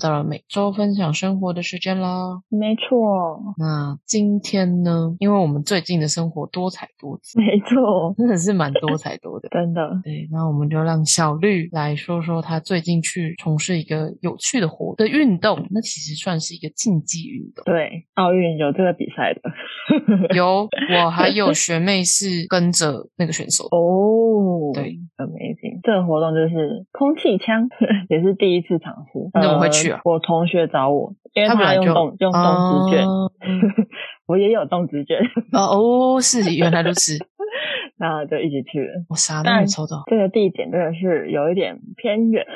到了每周分享生活的时间啦。没错，那今天呢，因为我们最近的生活多彩多姿，没错，真的是蛮多彩多的。真的。对，那我们就让小绿来说说他最近去从事一个有趣的活的运动，那其实算是一个竞技运动。对，奥运有这个比赛的。有我 还有学妹是跟着那个选手，哦，对，amazing。这个活动就是空气枪，也是第一次尝试。那我会去我同学找我，因为他用动用动资券，哦。我也有动词卷，哦哦，是原来如此，然后就一起去了。我啥都但没抽到。这个地点真的是有一点偏远，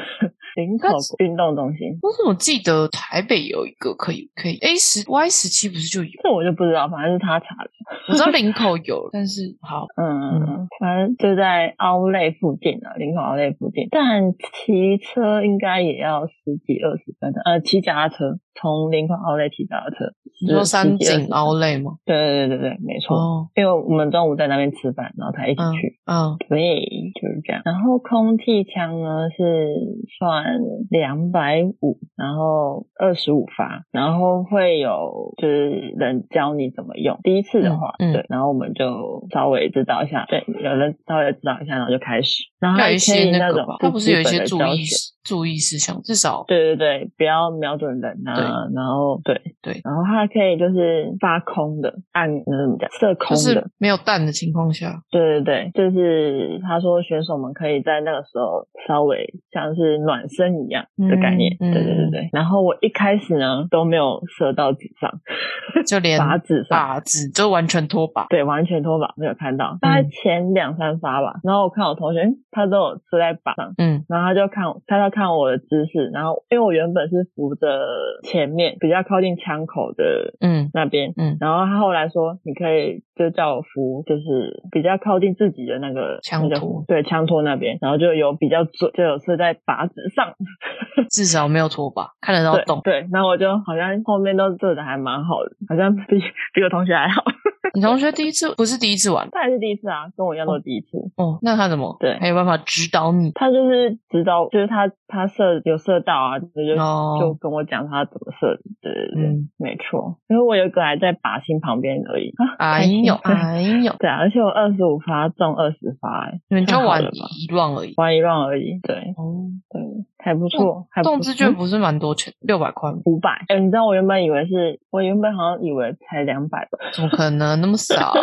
林口运动中心。我怎么记得台北有一个可以可以 A 十 Y 十七不是就有？这我就不知道，反正是他查的。我知道林口 有，但是好嗯，反正就在奥莱附近啊，林口奥莱附近。但骑车应该也要十几二十分钟，呃，骑脚踏车从林肯奥莱提到的车。你说三井十几奥莱吗？对对对对对，没错。哦，因为我们中午在那边吃饭，然后才一起去。嗯，对，就是这样。然后空气枪呢是算两百五，然后二十五发，然后会有就是人教你怎么用。第一次的话，嗯嗯对，然后我们就稍微指导一下，对，有人稍微指导一下，然后就开始。然后一些那种它不是有一些注意注意事项，至少对对对，不要瞄准人啊，然后对对然后它还可以就是发空的，按那怎么讲，射空的，没有弹的情况下，对对对，就是他说选手们可以在那个时候稍微像是暖身一样的概念，嗯对对对对。然后我一开始呢都没有射到纸上，就连靶纸上。靶子就完全脱靶。对，完全脱靶没有看到，大概前两三发吧。然后我看我同学，诶他都有射在靶上，嗯。然后他就看，他就看我的姿势，然后因为我原本是扶着前面比较靠近枪口的嗯。那边，嗯。然后他后来说，你可以就叫我扶，就是比较靠近自己的那个枪托那个对，枪托那边，然后就有比较准，就有射在靶子上，至少没有脱靶，看得到洞。对对，然后我就好像后面都做的还蛮好的，好像比 比我同学还好，你同学第一次不是第一次玩他也是第一次啊，跟我一样都是第一次。哦？那他怎么对还有办法指导你？他就是指导，就是他他射有射到啊，就就、哦就跟我讲他怎么射的，对对对，嗯没错。因为我有一个还在靶心旁边而已，啊哎开心呦哎呦，对啊，而且我二十五发中二十发、欸，你们就玩一乱而已。玩一 round 而已，对哦，对，还不错，还不动资券不是蛮多钱，六百块吗？五百。哎，你知道我原本以为是，我原本好像以为才两百吧，怎么可能那么少？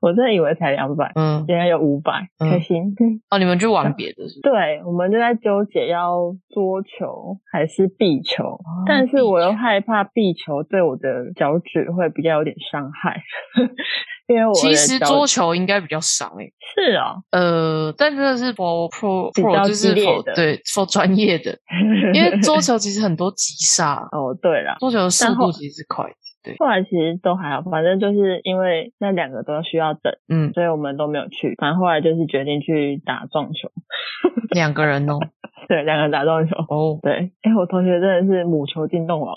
我真的以为才两百，嗯，原来有五百，嗯开心。哦，你们去玩别的？对，我们就在纠结要桌球还是壁球，哦但是我又害怕壁球对我的脚趾会比较有点伤害，因为我其实桌球应该比较少诶、是哦，呃，但真的是 for pro pro 就是激烈 for 的对 for 专业的，因为桌球其实很多急刹，哦对了。桌球的速但后度其实是快的。对，后来其实都还好，反正就是因为那两个都需要等，嗯，所以我们都没有去。反正后来就是决定去打撞球，两个人哦，对，两个人打撞球。哦，对，哎，我同学真的是母球进洞王。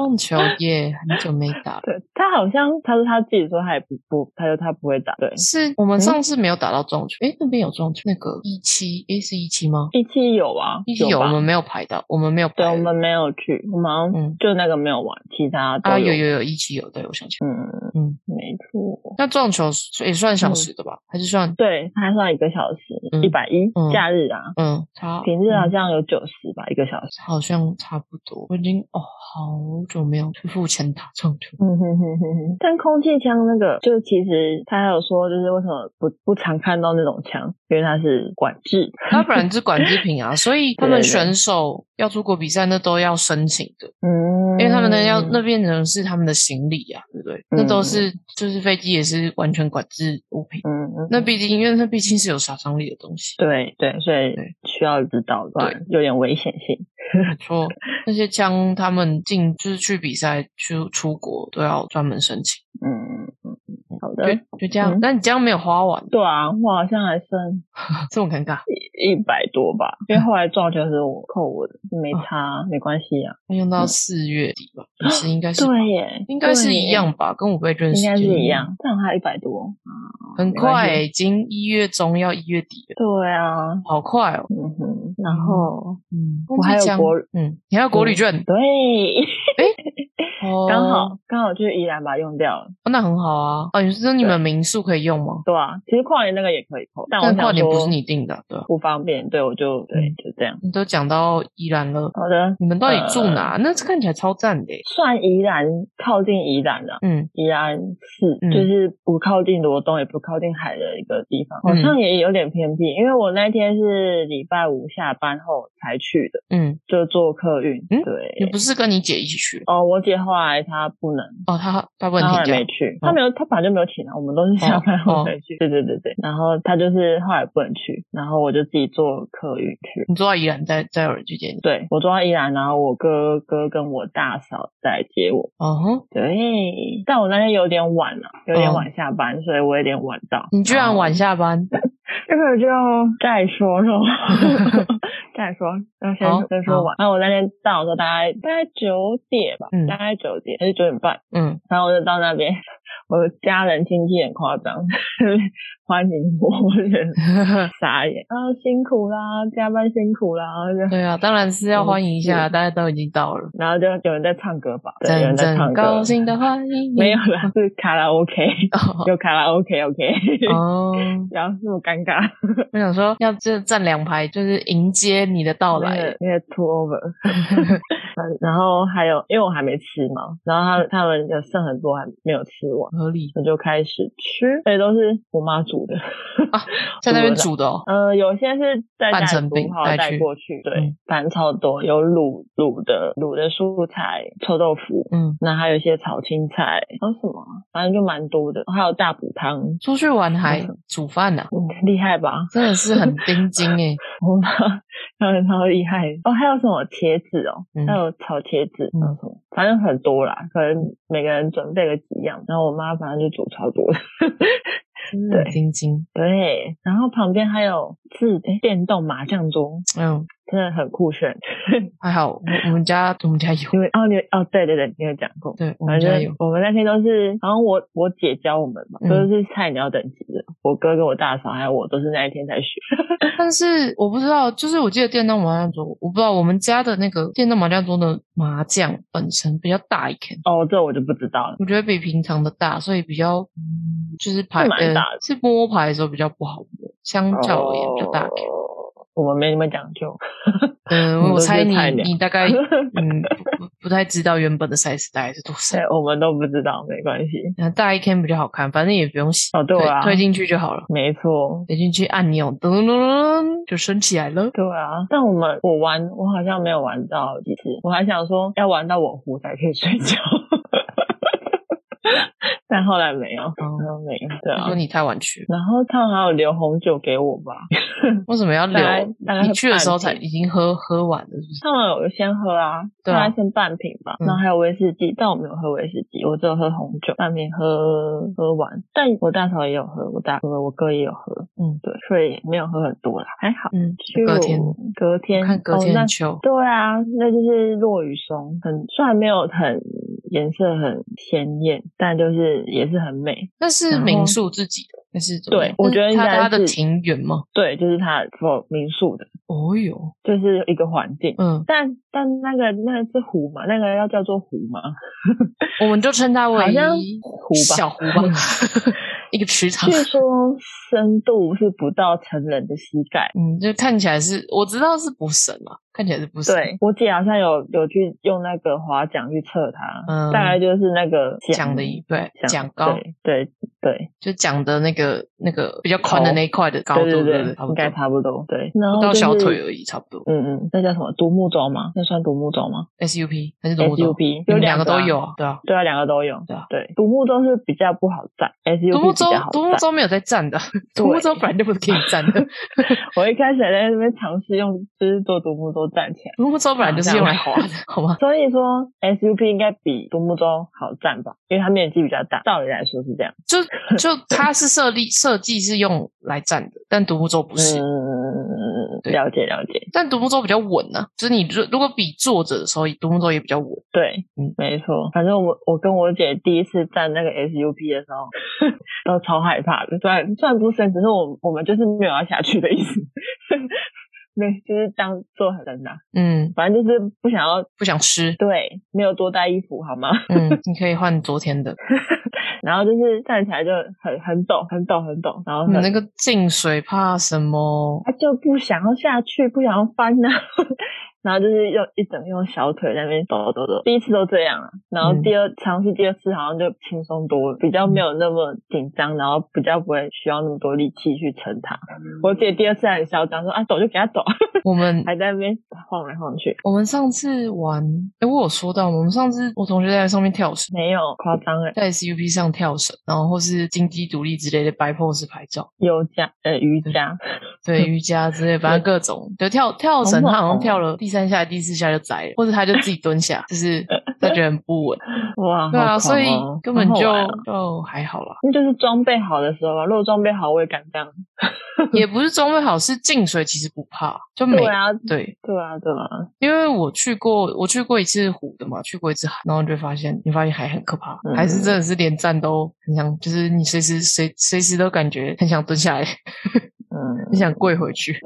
撞球也很久没打了。对他好像他说他自己说他也不不，他说他不会打。对，是我们上次没有打到撞球，诶，那边有撞球，那个一七，诶，是一七吗？一七有啊，一七有，吧我们没有排到，我们没有排。对，我们没有去，我们好像嗯就那个没有玩，其他都啊，有有有有一期有，对我想起来，嗯，嗯，没错，那撞球也算小时的吧？还是算对，它还算一个小时，嗯一百一嗯，假日啊，嗯差平日好嗯像有九十吧，一个小时。好像差不多。我已经哦好久没有去付钱打撞球。嗯哼哼哼哼，但空气枪那个，就其实他还有说，就是为什么不不常看到那种枪，因为它是管制。它本来是管制品啊，所以他们对对对选手要出国比赛，那都要申请的，嗯，因为他们那要那变成是他们的行李啊，对不对？那都嗯是就是飞机也是完全管制物品。嗯嗯，那毕竟因为那毕竟是有杀伤力的东西，对对，所以需要知道，不然有点危险性。说。那些枪他们进就是去比赛去出国都要专门申请。嗯就就这样嗯。你这样没有花完，对啊，我好像还剩 这么尴尬，一一百多吧，因为后来撞球是我扣我的，没哦差，没关系啊。要用到四月底吧，也是应该是对耶，应该是一样，吧，跟五倍券应该是一样，这样还一百多，很快欸，已经一月中要一月底了，对啊，好快哦。嗯哼，然后嗯，我还有枪国嗯，你还有国旅券，对，哦刚好刚好去宜兰把它用掉了。哦，那很好啊。哦，你是说你们民宿可以用吗？对啊，其实跨年那个也可以扣，但我但跨年不是你定的，对啊。不方便，对我就对嗯就这样。你都讲到宜兰了，好的，你们到底住呃哪？那这看起来超赞的。算宜兰靠近宜兰的。嗯，宜兰市嗯就是不靠近罗东，也不靠近海的一个地方，嗯好像也有点偏僻。因为我那天是礼拜五下班后才去的，嗯，就坐客运。嗯对，你不是跟你姐一起去？哦，我姐后来他不能，哦，他他不能去，他没有，他本来就没有请啊，我们都是下班哦后才去。对对对对，然后他就是后来不能去，然后我就自己坐客运去。你坐到宜兰，再再有人去接你。对我坐到宜兰，然后我哥哥跟我大嫂在接我。哦哼，对，但我那天有点晚了，有点哦晚下班，所以我有点晚到。你居然晚下。下班？这个就再说说，再说，要先先说完。然后我那天到的时候大概大概九点吧，嗯大概九点还是九点半，嗯，然后我就到那边，我的家人亲戚很夸张，欢迎我，我觉得 傻眼。啊，辛苦啦，加班辛苦啦，对啊，当然是要欢迎一下，嗯大家都已经到了，然后就有人在唱歌吧，对，有人在唱歌，高兴的欢迎你。没有啦，是卡拉 OK，有卡拉 OK OK，哦，然后这么尴尬，我想说要就站两排，就是迎接你的到来。那个。那个 two over，嗯然后还有因为我还没吃嘛，然后他他们有剩很多还没有吃完，合理，我就开始吃，而且都是我妈煮的，在那边煮的哦。呃，有些是在家半成品里煮好带过去，对嗯，反正超多，有卤卤的卤的蔬菜、臭豆腐，嗯，那还有一些炒青菜，还有什么啊，反正就蛮多的，还有大补汤，出去玩还嗯煮饭呢，嗯，厉害吧？真的是很盯紧哎。我妈他们超厉害哦，还有什么茄子哦，嗯还有炒茄子，嗯还有什么，反正很多啦，可能每个人准备了几样，然后我妈反正就煮超多的，对，晶晶。对，然后旁边还有自电动麻将桌，嗯，真的很酷炫，还好我我们家我们家有，因为哦你哦对对对，你有讲过。对我们家有。我们那天都是，好像我我姐教我们嘛，嗯都是菜鸟等级的。我哥跟我大嫂还有我都是那一天才学。但是我不知道，就是我记得电动麻将桌，我不知道我们家的那个电动麻将桌的麻将本身比较大一点，哦，这我就不知道了。我觉得比平常的大，所以比较嗯就是牌蛮大的是摸牌的时候比较不好摸，相较而言比较大一点。哦我们没那么讲究。嗯，我猜你你大概 嗯不不不太知道原本的 size 大概是多少对，，我们都不知道，没关系。那大一 can 比较好看，反正也不用洗，哦，对啊，推推进去就好了。没错，推进去按钮，噔噔噔噔就升起来了。对啊。但我们我玩，我好像没有玩到几次，我还想说要玩到我糊才可以睡觉，但后来没有，后没有，对啊。就说。你太晚去，然后他们还有留红酒给我吧，为什么要留？你去的时候才已经喝喝完了，是不是？他们有先喝啊，对啊。先半瓶吧，嗯。然后还有威士忌，但我没有喝威士忌，我只有喝红酒，半瓶喝喝完，但我大嫂也有喝，我大哥我哥也有喝，嗯，对，所以没有喝很多啦，还好。嗯，就隔天隔天看隔天秋，对啊，那就是落雨松，很虽然没有很颜色很鲜艳，但就是也是很美。那是民宿自己的，那是对我觉得它它的是庭园吗？对，就是它 for 民宿的，哦哟，就是一个环境。嗯，但但那个那个是湖嘛，那个要叫做湖嘛，我们就称它 为好像湖吧小湖吧，一个池塘据。说深度是不到成人的膝盖。嗯，就看起来是我知道是不深嘛，看起来是不深。对我姐好像有有去用那个划桨去测它，嗯大概就是那个桨的一对桨高，对对对就桨的那个那个比较宽的那一块的高度，对对应该差不多。对，然后不到小腿而已，差不多。嗯嗯，那叫什么独木舟吗？那算独木舟吗 SUP 还是独木舟有两个啊都有啊，对啊。对啊，两个都有。对啊对，独木舟是比较不好站，SUP 独木舟没有在站的，独木舟本来就不是可以站的。我一开始还在那边尝试用，就是坐独木舟站起来。独木舟本来就是用来滑的，好吗？所以说 SUP 应该比独木舟好站吧，因为它面积比较大。道理来说是这样。就 就它是设立设计是用来站的，但独木舟不是。嗯，对了解了解。但独木舟比较稳呢、就是你如如果比坐着的时候，独木舟也比较稳。对，嗯没错。反正我我跟我姐第一次站那个 SUP 的时候，都超害怕的。虽然虽然不深，只是我我们就是没有要下去的意思。对，就是当做很真的，嗯，反正就是不想要，不想吃。对，没有多带衣服好吗？嗯，你可以换昨天的。然后就是站起来就很很抖，很抖，很抖，然后你那个进水怕什么？他就不想要下去，不想要翻呐、然后就是用一整用小腿在那边抖抖抖，第一次都这样啊，然后嗯第二、尝试第二次好像就轻松多了，比较没有那么紧张，然后比较不会需要那么多力气去撑它。我姐第二次还很嚣张说啊抖就给他抖，我们还在那边晃来晃去，我们上次玩，哎，我有说到吗，我们上次我同学在上面跳绳，没有夸张哎，在 SUP 上跳绳，然后或是金鸡独立之类的摆 pose 拍照，瑜伽呃瑜伽，对瑜伽之类，反正各种，就跳跳绳，他好像哦跳了第三下、第四下就栽了，或者他就自己蹲下，就是他觉得很不稳，哇，对啊，所以哦根本就哦就还好啦，那就是装备好的时候吧，如果装备好，我也敢这样。也不是装备好，是进水其实不怕，就没对啊，对，对啊，对啊，因为我去过，我去过一次湖的嘛，去过一次海，然后你就发现，你发现海很可怕，嗯还是真的是连站都很想，就是你随时随随时都感觉很想蹲下来，嗯，你想跪回去。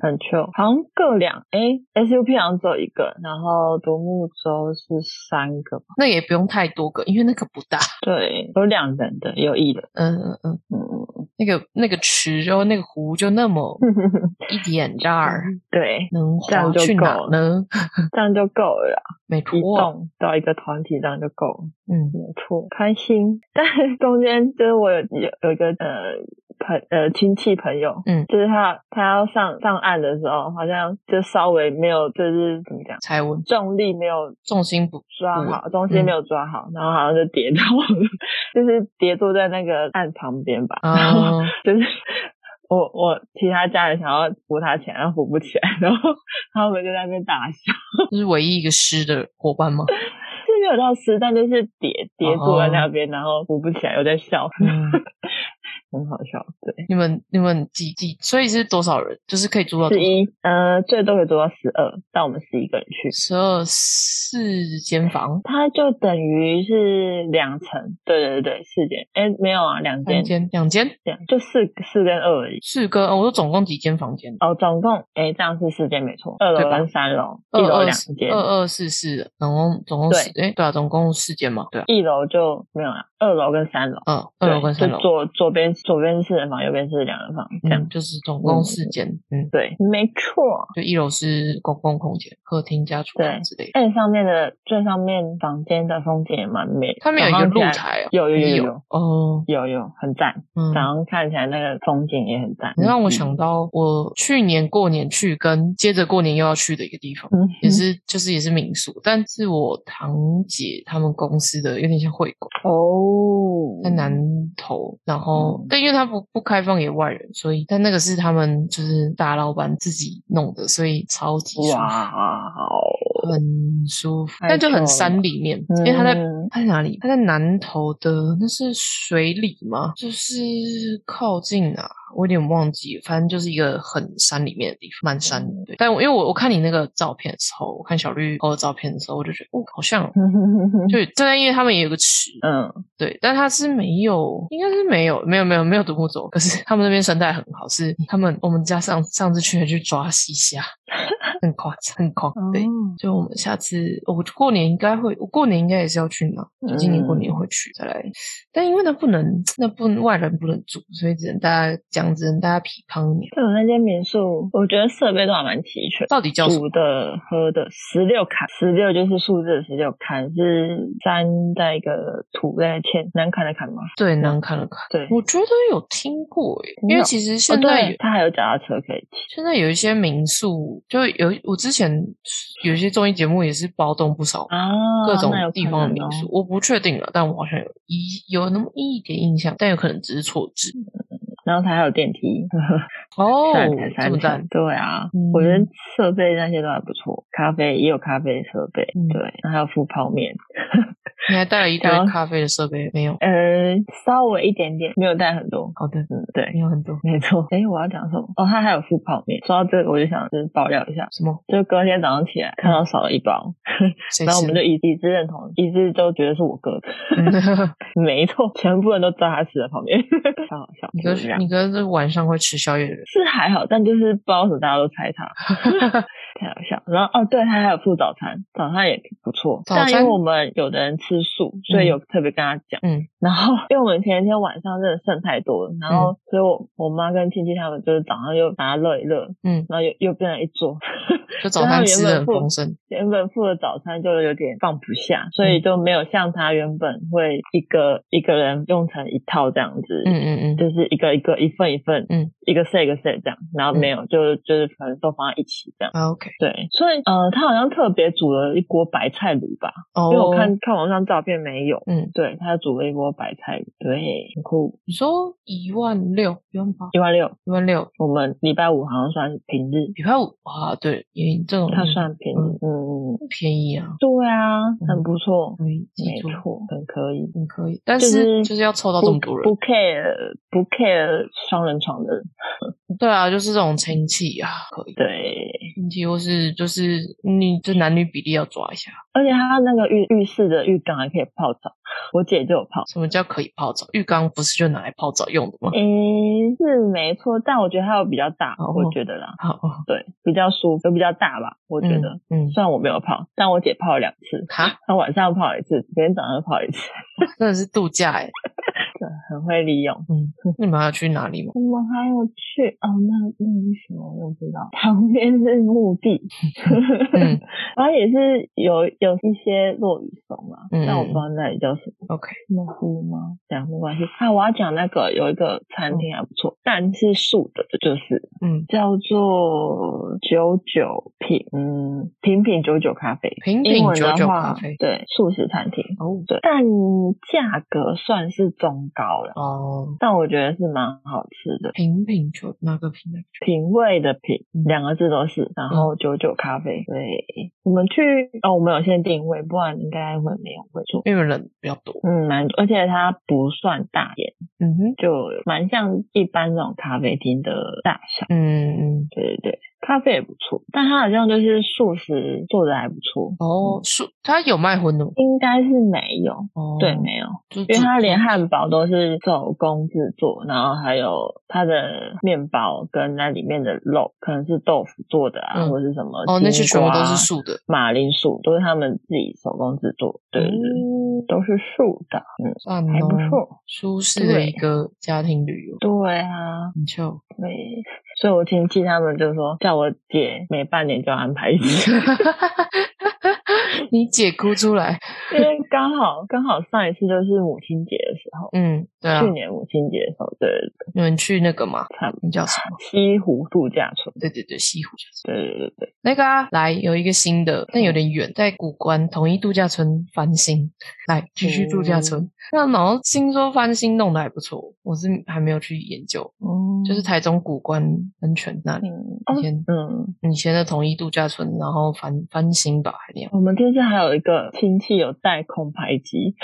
很 chill，好像各两哎 SUP 好像只有一个，然后独木舟是三个吧？那也不用太多个，因为那个不大。对，有两人的，有一人。嗯嗯嗯，嗯，那个那个池，然后那个湖就那么 一点这儿，对，能这样就滑去哪够呢？这样就够了 没错，动到一个团体这样就够了。嗯没错，开心。但是中间就是我有有有一个呃朋呃亲戚朋友，嗯就是他他要上上岸的时候，好像就稍微没有就是怎么讲，才稳，重力没有重心不抓好，重心没有抓好，然后好像就跌倒了，就是跌坐在那个岸旁边吧，然后啊，就是我我其他家人想要扶他起来，然后扶不起来，然后他们就在那边大笑，这是唯一一个湿的伙伴吗？是没有到湿，但就是叠叠坐在那边，然后扶不起来，又在笑，嗯，很好笑，对。你们你们几几，所以是多少人？就是可以租到？十一，呃，最多可以租到十二，但我们十一个人去，十二四间房，它就等于是两层，对对对，四间，哎，没有啊，两间，两间，两间，两就四四跟二而已。四个。哦，我说总共几间房间？哦，总共哎，这样是四间没错，二楼跟三楼，一楼两间，二二四四，总共总共四，哎，对啊，总共四间嘛，对啊，一楼就没有了，二楼跟三楼，嗯，二楼跟三楼，左左边左边是四人房，右边是两人房，这样、嗯，就是总共四间，嗯，对，没错。就一楼是公共空间，客厅加厨房之类的。而且上面的最上面房间的风景也蛮美的，他们有一个露台哦，有有有有哦，有有很赞，嗯早。上看起来那个风景也很赞。你让我嗯想到我去年过年去，跟接着过年又要去的一个地方，嗯也是就是也是民宿，但是我堂姐他们公司的有点像会馆，哦，在南头，然后、嗯但因为它不不开放给外人，所以但那个是他们就是大老板自己弄的，所以超级舒服，哇哦，很舒服，但就很山里面，因为它在在哪里？它在南头的那是水里吗？就是靠近哪？我有点忘记，反正就是一个很山里面的地方，蛮山的。对，但我因为我我看你那个照片的时候，我看小绿拍的照片的时候，我就觉得哦，好像哦 就对，因为他们也有个池，嗯，对，但它是没有，应该是没有，没有，没有，没有独木舟。可是他们那边生态很好，是他们我们家上上次去还去抓西虾，很夸张，很狂。对，哦就我们下次我过年应该会，我过年应该也是要去那，就今年过年会去再来。但因为那不能，那不外人不能住，所以只能大家讲，只能大家批判一点。对我那间民宿，我觉得设备都还蛮齐全。到底叫什么？煮的、喝的，十六坎，十六就是数字的十六坎，是山在一个土在欠难看的坎吗？对，难看了看。对，我觉得有听过因为其实哦现在有对，它还有脚踏车可以骑。现在有一些民宿，就有我之前有一些综艺节目也是包动不少啊各种地方的民宿，我不确定了，但我好像有一有那么一点印象，但有可能只是错字。然后它还有电梯，哦三层，，对啊，嗯我觉得设备那些都还不错，咖啡也有咖啡设备，嗯对，然后还有附泡面，你还带了一堆咖啡的设备没有？呃，稍微一点点，没有带很多，好的，嗯，对没。有很多。没错，哎，我要讲什么？哦，它还有附泡面。说到这个，我就想就是爆料一下，什么？就隔天早上起来看到少了一包，谁然后我们就？一一致认同，一致都觉得是我哥的。嗯没错，全部人都知道他吃的泡面，超好笑。你哥你哥是晚上会吃宵夜的人，是还好，但就是不知道为什么大家都猜他，太好笑。然后哦，对他还有附早餐，早餐也不错。早餐但因为我们有的人吃素，所以有特别跟他讲。嗯，然后 因为我们前一天晚上真的剩太多了，然后所以我我妈跟亲戚他们就是早上又把它热一热，嗯，然后又又变成一桌。就早餐吃的很丰盛。原本付的早餐就有点放不下，所以就没有像他原本会一个一个人用成一套这样子，嗯嗯嗯，就是一个一个一份一份，嗯，一个 set 一个 set 这样，然后没有、就就是反正都放在一起这样。啊 OK，对，所以呃，他好像特别煮了一锅白菜卤吧，哦，因为我看看网上照片没有。嗯，对他煮了一锅白菜卤，对，很酷，你说一万六，一万八，一万六。一万六，我们礼拜五好像算平日，礼拜五啊，对，也这种他算平日，嗯嗯，便宜啊，对啊，很不错，可以记住，没错，很可以。很可以，但就是就是要凑到这么多人不，不 care 不 care 双人床的人，对啊，就是这种亲戚啊，可以，对，亲戚或是就是你这男女比例要抓一下，而且他那个浴浴室的浴缸还可以泡澡，我姐就有泡。什么叫可以泡澡？浴缸不是就拿来泡澡用的吗？嗯，是没错，但我觉得它有比较大，哦我觉得啦，好，对，比较舒服，比较大吧，我觉得。嗯，嗯虽然我没有泡，但我姐泡了两次，哈，她晚上泡一次，每天早上泡一次，真的是度假哎，对，很会利用。嗯，你们还要去哪里吗？我们还有去哦，那那是什么我不知道，旁边是墓地，嗯 然后也是有有一些落雨松嘛，嗯但我不知道那里叫什么。，OK，蘑菇吗？讲没关系。啊，我要讲那个有一个餐厅还不错，但是素的，就是嗯，叫做九九品，嗯，品品九九咖啡。平英文品九九的话咖啡，对，素食餐厅，哦对，但价格算是中高了，哦，但我觉得是蛮好吃的。品品九哪个品品？味的品嗯两个字都是，然后九九咖啡。对，我们去哦，我们有先定位，不然应该会没有位坐。因为人比较多，嗯，蛮，而且它不算大间，嗯哼，就蛮像一般那种咖啡厅的大小。嗯嗯，对对对，咖啡也不错，但它好像就是素食做的还不错。哦，素它有卖荤的吗？应该是没有，哦，对，没有，就因为它连汉汉堡都是手工制作，然后还有它的面包跟那里面的肉，可能是豆腐做的啊，嗯或者是什么哦，那些全部都是素的，马铃薯都是他们自己手工制作，对都是素的，嗯，算还不哦，错。舒适的一个家庭旅游，对啊，很秀。对，所以我亲戚他们就说叫我姐每半年就安排一次，你姐哭出来，因为刚好刚好上一次就是母亲节的时候，嗯，对啊去，年母亲节的时候，对对对，你们去那个嘛，差不多那叫什么？西湖度假村，对对对，西湖度假村对对对对，那个啊，来有一个新的，但有点远，在古关统一度假村翻新，来继续度假村。那然后听说翻新弄得还不错，我是还没有去研究，嗯就是台中古关温泉那里，嗯以前嗯，以前的统一度假村，然后翻翻新吧，还那样。我们这次还有一个亲戚有带空拍机，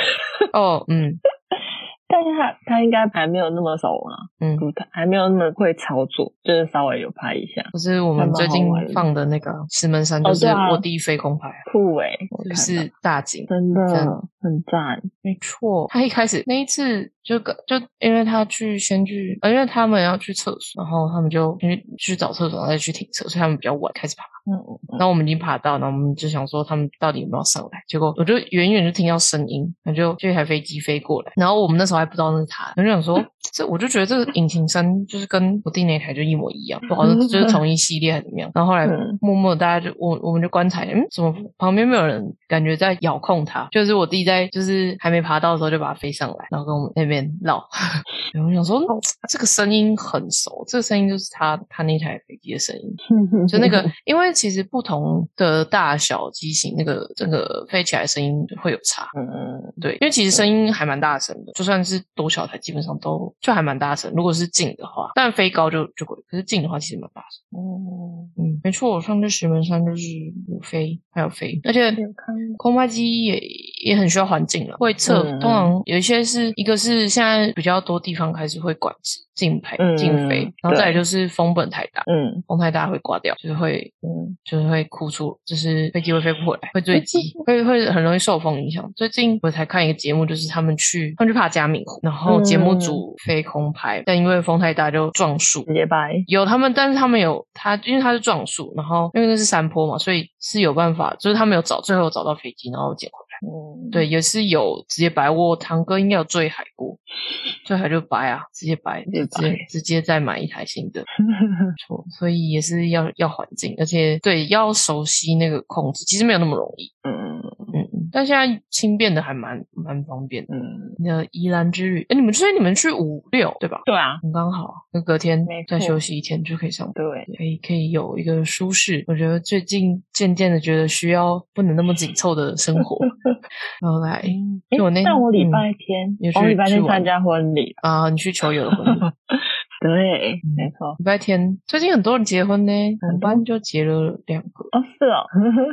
哦，嗯 但是他他应该还没有那么熟啊，嗯，还没有那么会操作，就是稍微有拍一下，就是我们最近放的那个石门山，就是哦对啊我第一飞空拍啊，酷诶、我就是大景。真的赞很赞，没错，他一开始那一次就跟就因为他去先去，呃，因为他们要去厕所，然后他们就去去找厕所，然后再去停车，所以他们比较晚开始爬。嗯嗯然后我们已经爬到，然后我们就想说他们到底有没有上来，结果我就远远就听到声音，然后就就一台飞机飞过来，然后我们那时候还不知道那是他，我就想说 这我就觉得这个引擎声就是跟我弟那台就一模一样，不好像就是同一系列还是怎么样。然后后来嗯默默地大家就我我们就观察，嗯，怎么旁边没有人感觉在遥控它？就是我弟在就是还没爬到的时候就把它飞上来，然后跟我们那边绕，然后我想说，这个声音很熟，这个声音就是他他那台飞机的声音，就那个，因为其实不同的大小机型，那个整个飞起来声音会有差。嗯嗯，对，因为其实声音还蛮大声的，就算是多小台，基本上都就还蛮大声。如果是近的话，但飞高就就贵，可是近的话其实蛮大声。哦，嗯，没错，我上次石门山就是有飞，还有飞，而且空拍机也也很需要环境了，会测。嗯通常有一些是一个是现在比较多地方开始会管制禁飞嗯禁飞，然后再来就是风本太大，嗯风太大会挂掉，就是会嗯就是会哭出，就是飞机会飞不回来，会坠机，会会很容易受风影响。最近我才看一个节目，就是他们去他们去爬加米湖，然后节目组飞空拍，但因为风太大就撞树，直接掰。有他们，但是他们有他，因为他是撞树，然后因为那是山坡嘛，所以是有办法，就是他们有找，最后有找到飞机，然后捡。嗯，对，也是有直接白。我堂哥应该有坠海过，坠海就白啊，直接白，直接直接再买一台新的，没错。所以也是要要环境，而且对要熟悉那个控制，其实没有那么容易。嗯嗯，嗯，但现在轻便的还蛮蛮方便的。嗯，那宜兰之旅，哎，你们所以你们去五六对吧？对啊，很刚好，那隔天再休息一天就可以上班。对，可以可以有一个舒适，我觉得最近渐渐的觉得需要不能那么紧凑的生活，然后来就我那诶但我礼嗯拜天我礼拜天参加婚礼，啊，你去球友的婚礼，对，嗯没错。礼拜天最近很多人结婚呢，我班就结了两个。哦，是哦，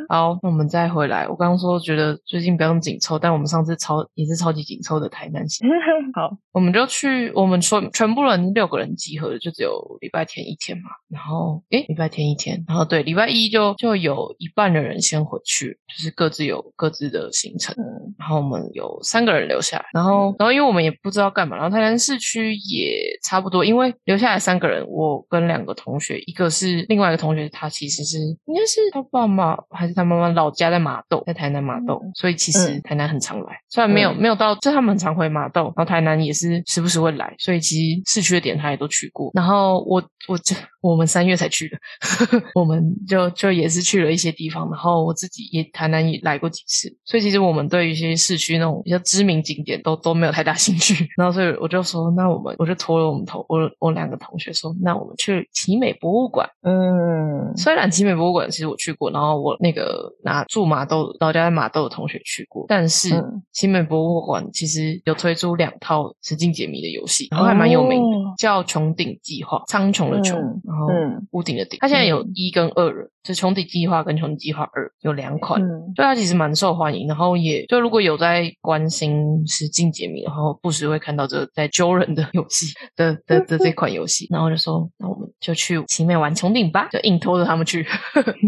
好，那我们再回来。我刚刚说觉得最近不用紧凑，但我们上次超也是超级紧凑的台南行，好，我们就去，我们说全部人六个人集合，就只有礼拜天一天嘛。然后诶，礼拜天一天，然后对，礼拜一就就有一半的人先回去，就是各自有各自的行程。嗯。然后我们有三个人留下来，然后然后因为我们也不知道干嘛，然后台南市区也差不多，因为留下来三个人，我跟两个同学，一个是另外一个同学，他其实是应该是他爸妈还是他妈妈老家在麻豆，在台南麻豆，所以其实嗯台南很常来，虽然没有、嗯。没有到，就他们很常回麻豆，然后台南也是时不时会来，所以其实市区的点他也都去过，然后我我这我们三月才去的，我们就就也是去了一些地方，然后我自己也台南也来过几次，所以其实我们对于一些市区那种比较知名景点都都没有太大兴趣。然后所以我就说，那我们我就托了我们同我我两个同学说，那我们去奇美博物馆。嗯。虽然奇美博物馆其实我去过，然后我那个拿住马豆老家在马豆的同学去过，但是嗯。奇美博物馆其实有推出两套实境解谜的游戏，然后还蛮有名的，哦。叫《穹顶计划》，苍穹的穹，嗯。然后嗯屋顶的顶。它现在有嗯一跟二了，就穹顶计划跟穹顶计划二有两款。嗯对它其实蛮受欢迎，然后也就如果有在关心实境解谜，然后不时会看到这在揪人的游戏的的的这款游戏，然后就说那我们就去奇美玩穹顶吧，就硬拖着他们去。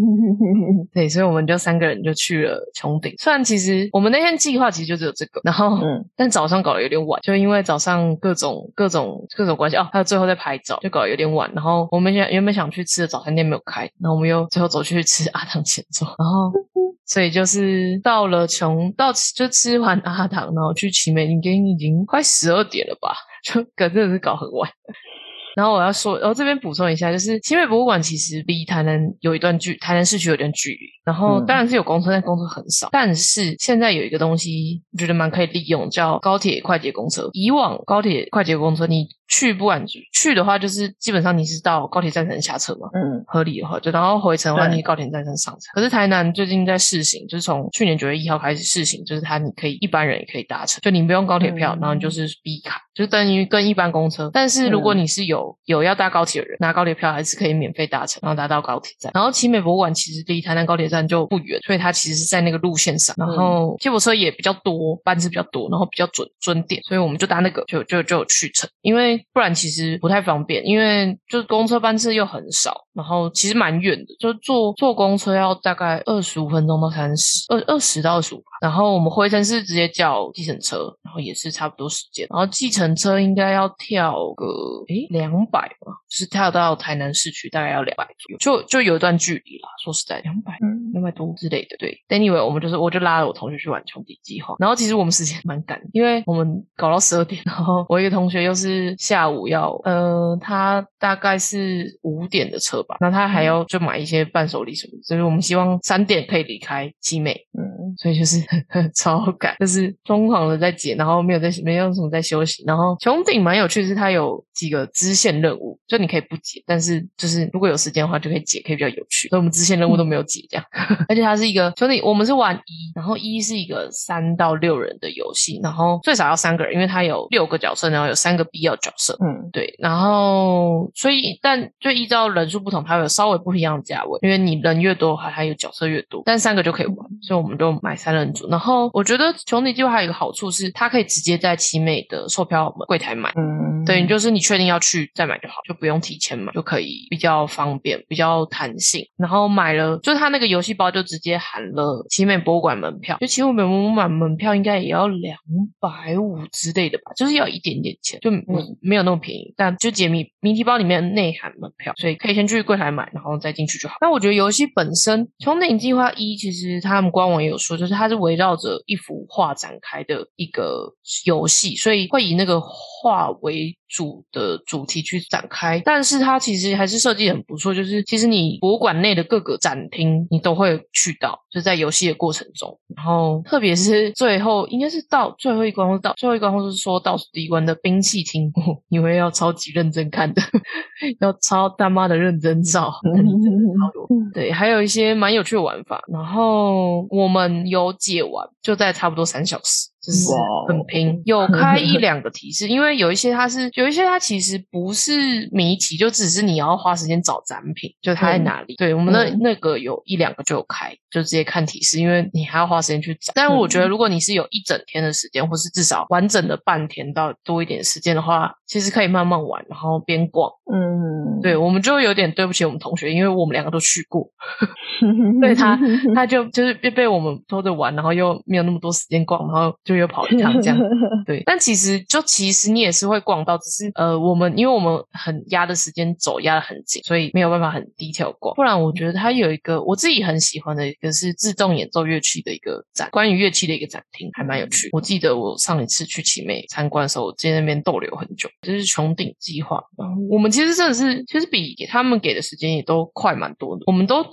对，所以我们就三个人就去了穹顶。虽然其实我们那天计划其实就只有这个，然后、嗯但早上搞得有点晚，就因为早上各种各种各种关系哦，还有最后在拍照，就搞得有点晚。然后我们想原本想去吃的早餐店没有开，然后我们又最后走去吃阿唐咸粥，然后。所以就是到了琼到就吃完阿唐，然后去奇美已经已经快十二点了吧，就可真的是搞很晚。然后我要说，然后这边补充一下，就是奇美博物馆其实离台南有一段距，台南市区有点距离。然后嗯当然是有公车，但公车很少。但是现在有一个东西，我觉得蛮可以利用，叫高铁快捷公车。以往高铁快捷公车，你去不管去的话，就是基本上你是到高铁站才能下车嘛。嗯合理的话，就然后回程的话，你高铁站上上车。可是台南最近在试行，就是从去年九月一号开始试行，就是它你可以一般人也可以搭乘，就你不用高铁票，嗯然后你就是 B 卡，就等于跟一般公车。但是如果嗯你是有有要搭高铁的人，拿高铁票还是可以免费搭乘，然后搭到高铁站。然后奇美博物馆其实离台南高铁站就不远，所以它其实是在那个路线上，然后接驳车也比较多，班次比较多，然后比较准准点，所以我们就搭那个就就就有去程，因为不然其实不太方便，因为就是公车班次又很少，然后其实蛮远的，就坐坐公车要大概二十五分钟到三十，二二十到二十五吧。然后我们回程是直接叫计程车，然后也是差不多时间。然后计程车应该要跳个诶两百吧，是跳到台南市区大概要两百左右，就就有一段距离啦。说实在，两百嗯两百多之类的。对，anyway，我们就是我就拉了我同学去玩穷迪计划，然后其实我们时间 蛮赶的，因为我们搞到十二点，然后我一个同学又是下午要，呃，他大概是五点的车吧，那他还要就买一些伴手礼什么的，就是我们希望三点可以离开集美，嗯所以就是 超赶，就是疯狂的在解，然后没有在没有什么在休息。然后穹顶蛮有趣的是，它有几个支线任务，就你可以不解，但是就是如果有时间的话就可以解，可以比较有趣。所以我们支线任务都没有解这样，而且它是一个兄弟，我们是玩一，然后一是一个三到六人的游戏，然后最少要三个人，因为它有六个角色，然后有三个必要角色。嗯，对，然后所以但就依照人数不同，它会有稍微不一样的价位，因为你人越多，还还有角色越多，但三个就可以玩，所以我们就买三人组。然后我觉得穹顶计划还有一个好处是，它可以直接在奇美的售票柜台买。嗯，对，就是你确定要去再买就好，就不用提前买，就可以比较方便，比较弹性。然后买了，就是它那个游戏包就直接含了奇美博物馆门票，就奇美博物馆门票应该也要两百五之类的吧，就是要一点点钱，就没有那么便宜。但就解谜谜题包里面内含门票，所以可以先去柜台买，然后再进去就好。那我觉得游戏本身《穹顶计划一》其实他们官网也有说，就是它是围绕着一幅画展开的一个游戏，所以会以那个画为主的主题去展开。但是它其实还是设计很不错，就是其实你博物馆内的各个展厅你都会去到，就在游戏的过程中。然后特别是最后，应该是到最后一关或到最后一关，或是说倒数第一关的兵器厅，以为要超级认真看的，要超他妈的认真照，对，还有一些蛮有趣的玩法。然后我们有解完，就在差不多三小时。就是很拼，有开一两个提示，因为有一些它是有一些它其实不是谜题，就只是你要花时间找展品，就它在哪里。对我们那那个有一两个就有开，就直接看提示，因为你还要花时间去找。但我觉得如果你是有一整天的时间，或是至少完整的半天到多一点时间的话，其实可以慢慢玩，然后边逛。嗯，对，我们就有点对不起我们同学，因为我们两个都去过，对他 他就就是被被我们拖着玩，然后又没有那么多时间逛，然后就。又跑一趟这样，对，但其实就其实你也是会逛到，只是呃，我们因为我们很压的时间走压的很紧，所以没有办法很低调逛。不然我觉得它有一个我自己很喜欢的一个是自动演奏乐器的一个展，关于乐器的一个展厅，还蛮有趣。我记得我上一次去奇美参观的时候，我在那边逗留很久，就是穹顶计划。我们其实真的是，其实比他们给的时间也都快蛮多的。我们都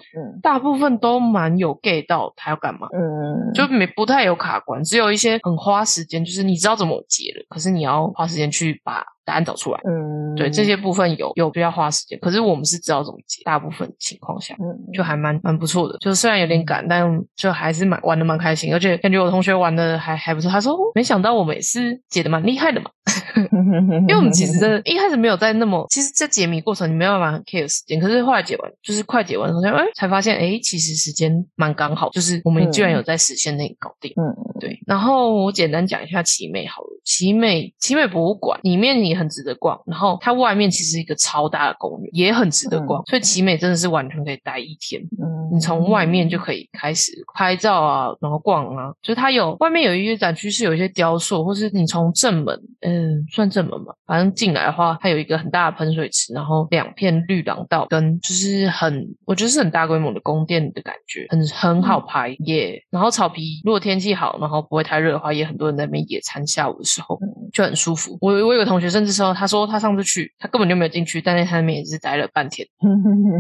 大部分都蛮有 get 到他要干嘛，嗯，就没不太有卡关，只有一些很花时间，就是你知道怎么解了，可是你要花时间去把答案找出来。嗯，对，这些部分有有比较花时间，可是我们是知道怎么解，大部分情况下嗯就还蛮蛮不错的。就虽然有点赶，但就还是蛮玩的蛮开心，而且感觉我同学玩的还还不错。他说没想到我们也是解的蛮厉害的嘛，因为我们其实真的一开始没有在那么，其实，在解谜过程你没有办法很 care 时间，可是后来解完就是快解完的时候，哎，才发现哎，其实时间蛮刚好，就是我们居然有在时限内搞定。嗯，对。然后我简单讲一下奇美好了，奇美奇美博物馆里面也很值得逛，然后它外面其实一个超大的公园，也很值得逛，所以奇美真的是完全可以待一天。嗯，你从外面就可以开始拍照啊，然后逛啊，就是它有外面有一些展区是有一些雕塑，或是你从正门，嗯，算正门吧，反正进来的话，它有一个很大的喷水池，然后两片绿廊道，跟就是很，我觉得是很大规模的宫殿的感觉，很很好拍耶。然后草皮如果天气好，然后不会太热的话，也很多人在那边野餐，下午的时候就很舒服。我我有个同学甚至说，他说他上次去，他根本就没有进去，但在他那边也是待了半天，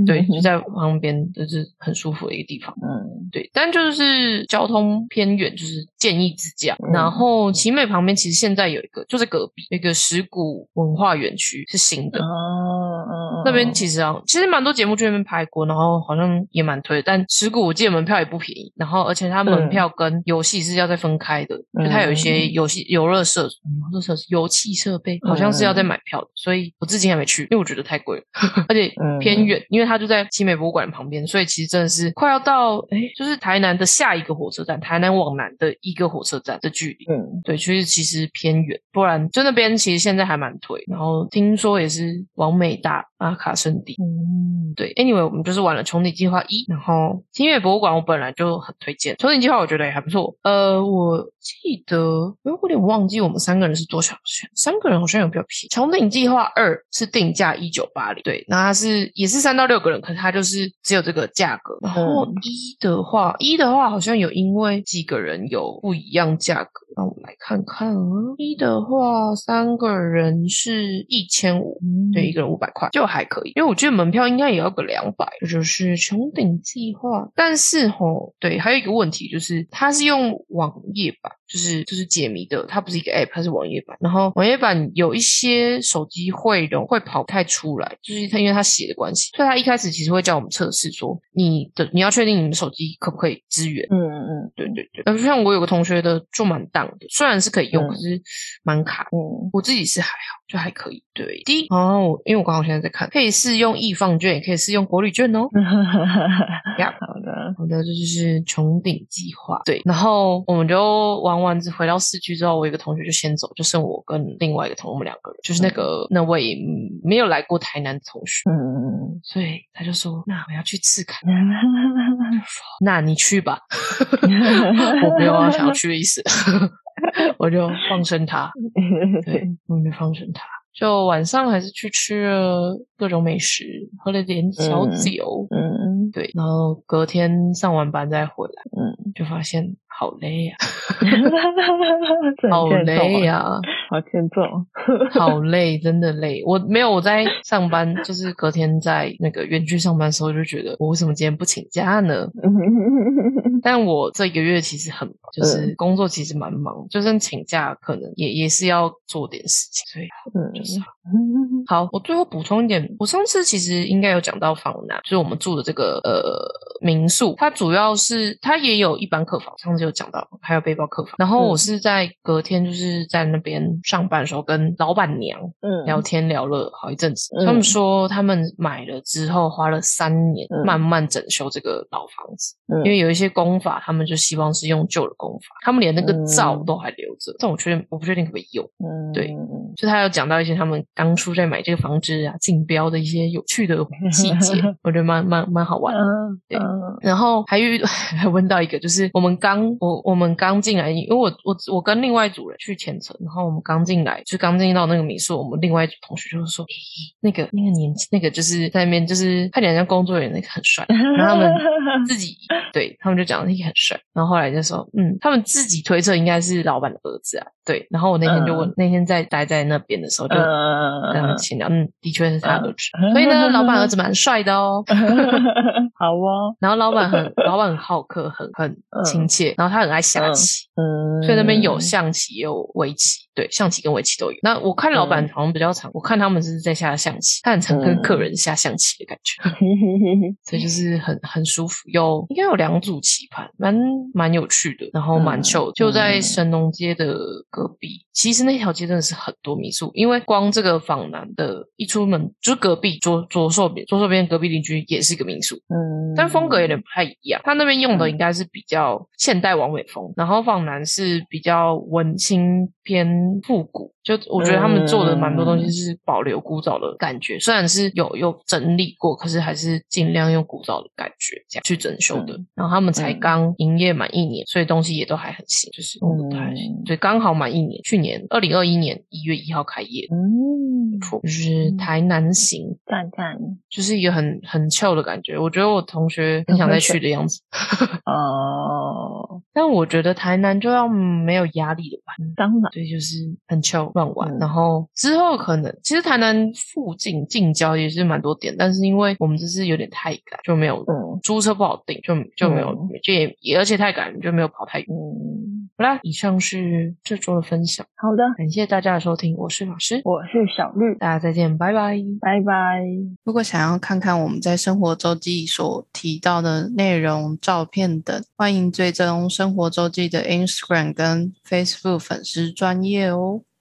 对，就在旁边，就是很舒服的一个地方。嗯，对，但就是交通偏远，就是建议自驾。然后奇美旁边其实现在有一个，就是隔壁一个石鼓文化园区是新的哦，那边其实啊，其实蛮多节目去那边拍过，然后好像也蛮推。但持股我记得门票也不便宜，然后而且它门票跟游戏是要再分开的，就它有一些游戏游乐设游乐设施、游戏设备，好像是要再买票的。所以我至今还没去，因为我觉得太贵了，而且偏远，因为它就在奇美博物馆旁边，所以其实真的是快要到哎，就是台南的下一个火车站，台南往南的一个火车站的距离。嗯，对，其实其实偏远，不然就那边其实现在还蛮推，然后听说也是王美大阿卡圣地。嗯，对，anyway，我们就是玩了穹顶计划一，然后清月博物馆我本来就很推荐，穹顶计划我觉得也还不错。呃，我记得我有点忘记我们三个人是多少钱，三个人好像有比较便宜。穹顶计划二是定价一九八零，对，那它是也是三到六个人，可是它就是只有这个价格。然后一的话，一的话好像有因为几个人有不一样价格。那我们来看看啊，一的话，三个人是一千五，对，一个人五百块。就还可以。因为我觉得门票应该也要个两百，就是穹顶计划。但是吼，对，还有一个问题就是它是用网页吧，就是就是解谜的，它不是一个 app，它是网页版。然后网页版有一些手机会容会跑不太出来，就是它因为它写的关系，所以它一开始其实会叫我们测试说你的你要确定你们手机可不可以支援。嗯嗯嗯对对对，呃，像我有个同学的就蛮当的，虽然是可以用，嗯可是蛮卡。嗯我自己是还好，就还可以。对，第一，然后因为我刚好现在在看，可以试用易放券，也可以试用国旅券哦。好的，好的，这就是穹顶计划。对，然后我们就玩完之回到市区之后，我有一个同学就先走，就剩我跟另外一个同学，我们两个人，就是那个那位嗯没有来过台南的同学，嗯，所以他就说：“那我要去赤坎。”那你去吧，我没有要想要去的意思，我就放生他。对，我们就放生他。就晚上还是去吃了各种美食，喝了点小酒，嗯。对，然后隔天上完班再回来，嗯，就发现好累呀、好累啊，呀、好欠揍。好累，真的累。我没有我在上班，就是隔天在那个园区上班的时候，就觉得我为什么今天不请假呢？但我这一个月其实很忙，就是嗯工作其实蛮忙，就算请假，可能也也是要做点事情，所以嗯就是好。我最后补充一点，我上次其实应该有讲到房南，就是我们住的这个呃民宿，它主要是它也有一般客房，上次有讲到，还有背包客房。然后我嗯是在隔天就是在那边上班的时候，跟老板娘嗯聊天聊了好一阵子。嗯他们说他们买了之后花了三年嗯慢慢整修这个老房子，嗯因为有一些工法他们就希望是用旧的功法，他们连那个灶嗯都还留着，但我确定我不确定可不可以用。嗯对就他有讲到一些他们当初在买这个房子啊竞标的一些有趣的细节，我觉得蛮蛮蛮好玩的。嗯对嗯然后还遇 还问到一个，就是我们刚我我们刚进来，因为我我我跟另外一组人去前程，然后我们刚进来，就刚进到那个民宿，我们另外一组同学就是说，那个那个年纪那个就是在那边就是看起来像工作人员那个很帅，然后他们 自己对他们就讲那也很帅，然后后来就说，嗯，他们自己推测应该是老板的儿子啊，对，然后我那天就问，那天在待在那边的时候就。跟他们嗯，闲聊，嗯，的确是他儿子，所以呢，老板儿子蛮帅的哦。好哦，然后老板很老板很好客，很很亲切，然后他很爱下棋，嗯，所以那边有象棋也有围棋，对，象棋跟围棋都有。那我看老板好像比较常，我看他们是在下象棋，他很常跟客人下象棋的感觉，所以就是很很舒服。有应该有两组棋盘，蛮蛮有趣的，然后蛮嗯 chill，、就在嗯。神农街的隔壁。其实那条街真的是很多民宿，因为光这个访南的一出门就是隔壁左左手边左手边隔壁邻居也是一个民宿，嗯，但风格有点不太一样。他那边用的应该是比较现代完美风，然后访南是比较文青偏复古。就我觉得他们做的蛮多东西是保留古早的感觉，虽然是有有整理过，可是还是尽量用古早的感觉这样去整修的。然后他们才刚营业满一年，所以东西也都还很新，就是用的都还行。嗯对，刚好满一年，去年二零二一年一月一号开业。嗯，错，就是台南行，赞赞就是一个很很 chill 的感觉。我觉得我同学很想再去的样子。哦，但我觉得台南就要没有压力的吧，当然，对，就是很 chill 乱玩。嗯然后之后可能其实台南附近近郊也是蛮多点，但是因为我们这次有点太赶，就没有嗯租车不好订，就就没有嗯就也也而且太赶就没有跑太远。嗯，好啦，以上是这周的分享，好的，感谢大家的收听，我是老师，我是小绿，大家再见，拜拜。拜拜。如果想要看看我们在生活周记所提到的内容、照片等，欢迎追踪生活周记的 Instagram 跟 Facebook 粉丝专业哦。